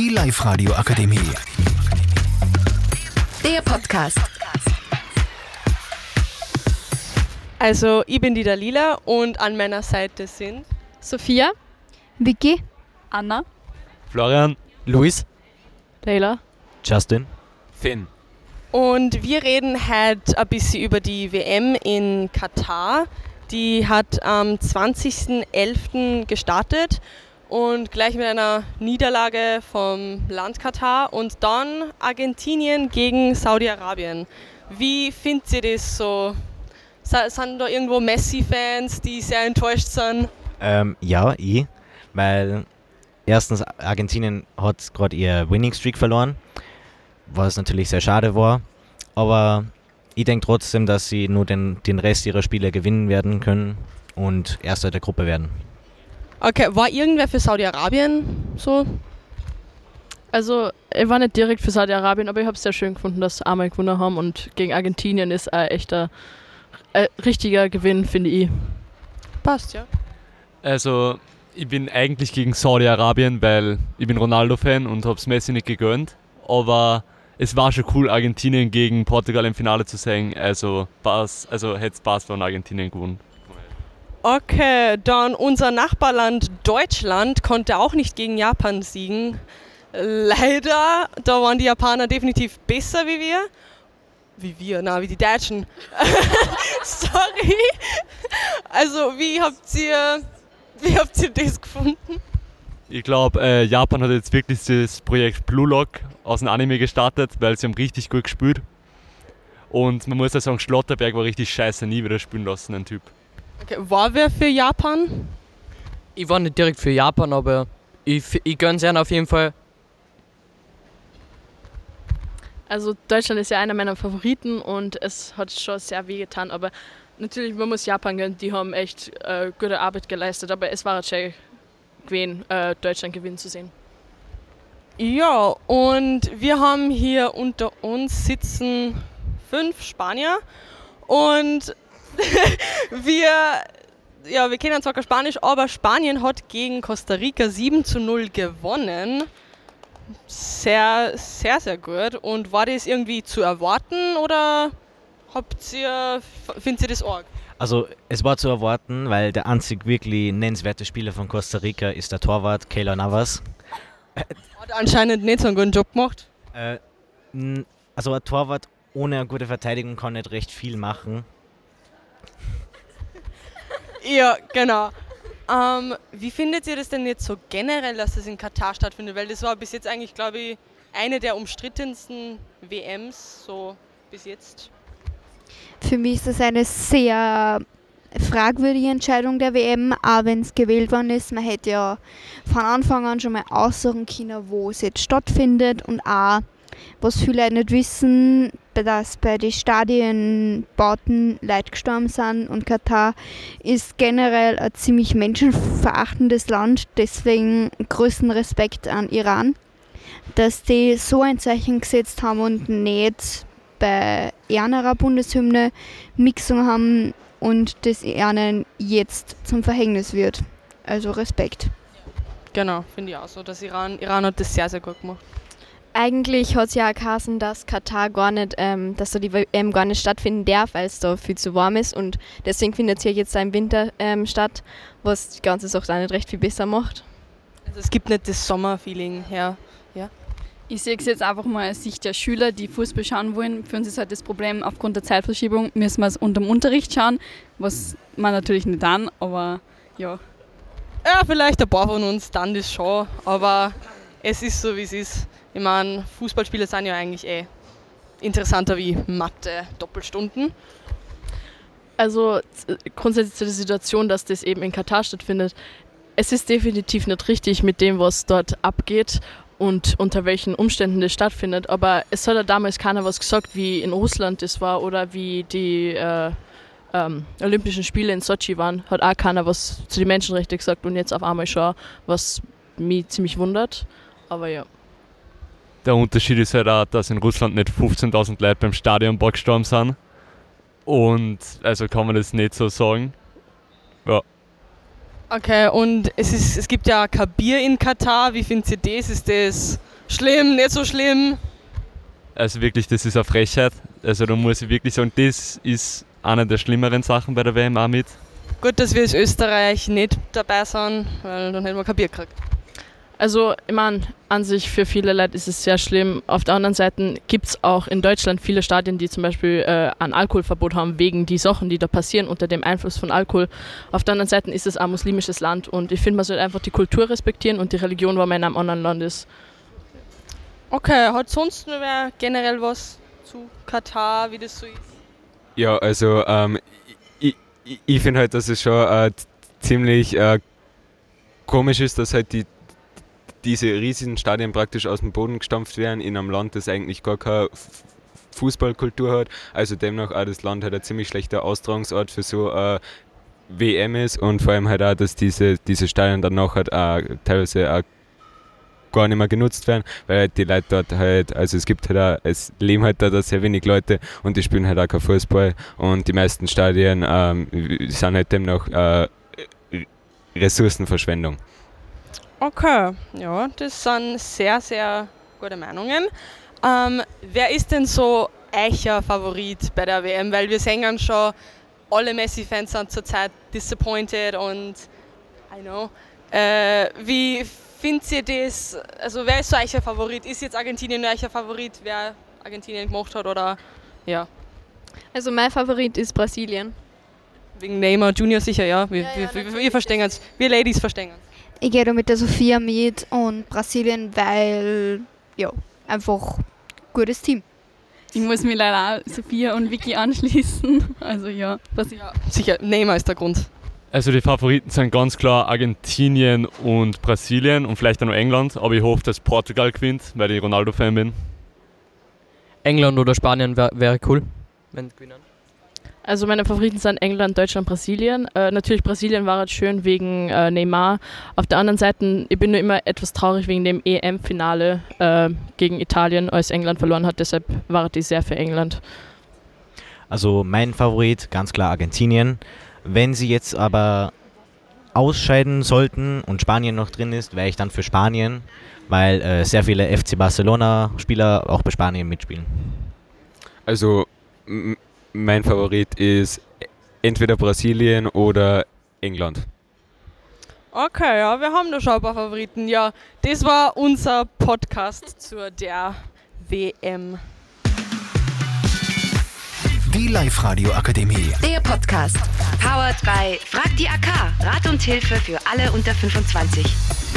Die Live-Radio Akademie. Der Podcast. Also, ich bin die Dalila und an meiner Seite sind Sophia, Vicky, Anna, Florian, Luis, Leila. Justin, Finn. Und wir reden heute ein bisschen über die WM in Katar. Die hat am 20.11. gestartet und gleich mit einer Niederlage vom Land Katar und dann Argentinien gegen Saudi-Arabien. Wie findet ihr das so? Sind da irgendwo Messi-Fans, die sehr enttäuscht sind? ähm, ja, ich, weil erstens Argentinien hat gerade ihr Winning Streak verloren, was natürlich sehr schade war, aber ich denke trotzdem, dass sie nur den, den Rest ihrer Spiele gewinnen werden können und Erster der Gruppe werden. Okay, war irgendwer für Saudi-Arabien so? Also, ich war nicht direkt für Saudi-Arabien, aber ich habe es sehr schön gefunden, dass sie einmal gewonnen haben und gegen Argentinien ist ein echter, äh, richtiger Gewinn, finde ich. Passt, ja. Also, ich bin eigentlich gegen Saudi-Arabien, weil ich bin Ronaldo-Fan und hab's Messi nicht gegönnt. Aber es war schon cool, Argentinien gegen Portugal im Finale zu sehen. Also, also hätte Spaß, wenn Argentinien gewonnen. Okay, dann unser Nachbarland Deutschland konnte auch nicht gegen Japan siegen. Leider, da waren die Japaner definitiv besser wie wir. Wie wir, na, wie die Deutschen. Sorry. Also, wie habt ihr, wie habt ihr das gefunden? Ich glaube, äh, Japan hat jetzt wirklich das Projekt Blue Lock aus dem Anime gestartet, weil sie haben richtig gut gespielt. Und man muss ja sagen, Schlotterberg war richtig scheiße, nie wieder spielen lassen, ein Typ. Okay, war wer für Japan? Ich war nicht direkt für Japan, aber ich, ich gönn's ihnen auf jeden Fall. Also, Deutschland ist ja einer meiner Favoriten und es hat schon sehr weh getan, aber natürlich, man muss Japan gönnen, die haben echt äh, gute Arbeit geleistet, aber es war halt schön gewesen, äh, Deutschland gewinnen zu sehen. Ja, und wir haben hier unter uns sitzen fünf Spanier und wir, ja, wir kennen zwar kein Spanisch, aber Spanien hat gegen Costa Rica 7 zu 0 gewonnen. Sehr, sehr, sehr gut. Und war das irgendwie zu erwarten oder habt ihr, findet ihr das arg? Also es war zu erwarten, weil der einzig wirklich nennenswerte Spieler von Costa Rica ist der Torwart Keylor Navas. Hat anscheinend nicht so einen guten Job gemacht. Äh, also ein Torwart ohne eine gute Verteidigung kann nicht recht viel machen. Ja, genau. Ähm, wie findet ihr das denn jetzt so generell, dass das in Katar stattfindet? Weil das war bis jetzt eigentlich, glaube ich, eine der umstrittensten WMs so bis jetzt. für mich ist das eine sehr fragwürdige Entscheidung der WM, auch wenn es gewählt worden ist. Man hätte ja von Anfang an schon mal aussuchen können, wo es jetzt stattfindet und auch, was viele nicht wissen, dass bei den Stadienbauten Leute gestorben sind und Katar ist generell ein ziemlich menschenverachtendes Land, deswegen größten Respekt an Iran, dass die so ein Zeichen gesetzt haben und nicht bei einer Bundeshymne Mixung haben und das ihnen jetzt zum Verhängnis wird. Also Respekt. Genau, finde ich auch so. Das Iran, Iran hat das sehr, sehr gut gemacht. Eigentlich hat es ja auch geheißen, dass Katar gar nicht, ähm, dass da die WM gar nicht stattfinden darf, weil es da viel zu warm ist und deswegen findet es ja jetzt im Winter ähm, statt, was die ganze Sache auch nicht recht viel besser macht. Also es gibt nicht das Sommerfeeling her. Ich sehe es jetzt einfach mal aus Sicht der Schüler, die Fußball schauen wollen. Für uns ist halt das Problem, aufgrund der Zeitverschiebung müssen wir es unter dem Unterricht schauen, was man natürlich nicht an, aber ja. Ja, vielleicht ein paar von uns dann das schon, aber es ist so, wie es ist. Ich meine, Fußballspiele sind ja eigentlich eh interessanter wie Mathe, Doppelstunden. Also grundsätzlich zu der Situation, dass das eben in Katar stattfindet. Es ist definitiv nicht richtig mit dem, was dort abgeht und unter welchen Umständen das stattfindet. Aber es hat ja damals keiner was gesagt, wie in Russland das war oder wie die äh, ähm, Olympischen Spiele in Sochi waren. Hat auch keiner was zu den Menschenrechten gesagt und jetzt auf einmal schon, was mich ziemlich wundert. Aber ja. Der Unterschied ist halt auch, dass in Russland nicht 15.000 Leute beim Stadionbau gestorben sind. Und also kann man das nicht so sagen. Okay, und es, ist, es gibt ja kein Bier in Katar. Wie findet ihr das? Ist das schlimm, nicht so schlimm? Also wirklich, das ist eine Frechheit. Also da muss ich wirklich sagen, das ist eine der schlimmeren Sachen bei der WM auch mit. Gut, dass wir als Österreich nicht dabei sind, weil dann hätten wir kein Bier gekriegt. Also, ich meine, an sich für viele Leute ist es sehr schlimm. Auf der anderen Seite gibt es auch in Deutschland viele Stadien, die zum Beispiel äh, ein Alkoholverbot haben, wegen die Sachen, die da passieren unter dem Einfluss von Alkohol. Auf der anderen Seite ist es ein muslimisches Land und ich finde, man sollte einfach die Kultur respektieren und die Religion, wo man in einem anderen Land ist. Okay, hat sonst noch wer generell was zu Katar, wie das so ist? Ja, also ähm, ich, ich, ich finde halt, dass es schon äh, ziemlich äh, komisch ist, dass halt die, diese riesigen Stadien praktisch aus dem Boden gestampft werden in einem Land, das eigentlich gar keine Fußballkultur hat. Also demnach auch das Land halt ein ziemlich schlechter Austragungsort für so äh, WM ist und vor allem halt auch, dass diese, diese Stadien dann noch halt auch teilweise auch gar nicht mehr genutzt werden, weil halt die Leute dort halt, also es gibt halt auch, es leben halt da sehr wenig Leute und die spielen halt auch kein Fußball und die meisten Stadien ähm, sind halt demnach äh, Ressourcenverschwendung. Okay, ja, das sind sehr, sehr gute Meinungen. Ähm, wer ist denn so euer Favorit bei der WM? Weil wir sehen schon, alle Messi-Fans sind zurzeit disappointed und I know. Äh, wie findet ihr das? Also wer ist so euer Favorit? Ist jetzt Argentinien euer Favorit, wer Argentinien gemacht hat oder ja? Also mein Favorit ist Brasilien. Wegen Neymar Junior sicher, ja. Wir, Ja, ja, wir, wir, verstehen uns. Wir Ladies verstehen uns. Ich gehe da mit der Sophia mit und Brasilien, weil, ja, einfach gutes Team. Ich muss mich leider auch Sophia und Vicky anschließen. Also ja, was ich Sicher, Neymar ist der Grund. Also die Favoriten sind ganz klar Argentinien und Brasilien und vielleicht auch noch England, aber ich hoffe, dass Portugal gewinnt, weil ich Ronaldo-Fan bin. England oder Spanien wär- wäre cool, wenn sie gewinnen. Also meine Favoriten sind England, Deutschland, Brasilien. Äh, natürlich Brasilien war jetzt schön wegen äh, Neymar. Auf der anderen Seite, ich bin nur immer etwas traurig wegen dem EM-Finale äh, gegen Italien, als England verloren hat. Deshalb war ich sehr für England. Also mein Favorit, ganz klar Argentinien. Wenn sie jetzt aber ausscheiden sollten und Spanien noch drin ist, wäre ich dann für Spanien, weil äh, sehr viele FC Barcelona-Spieler auch bei Spanien mitspielen. Also mein Favorit ist entweder Brasilien oder England. Okay, ja, wir haben da schon ein paar Favoriten. Ja, das war unser Podcast zur der WM. Die Live-Radio Akademie. Der Podcast. Powered by Frag die AK. Rat und Hilfe für alle unter 25.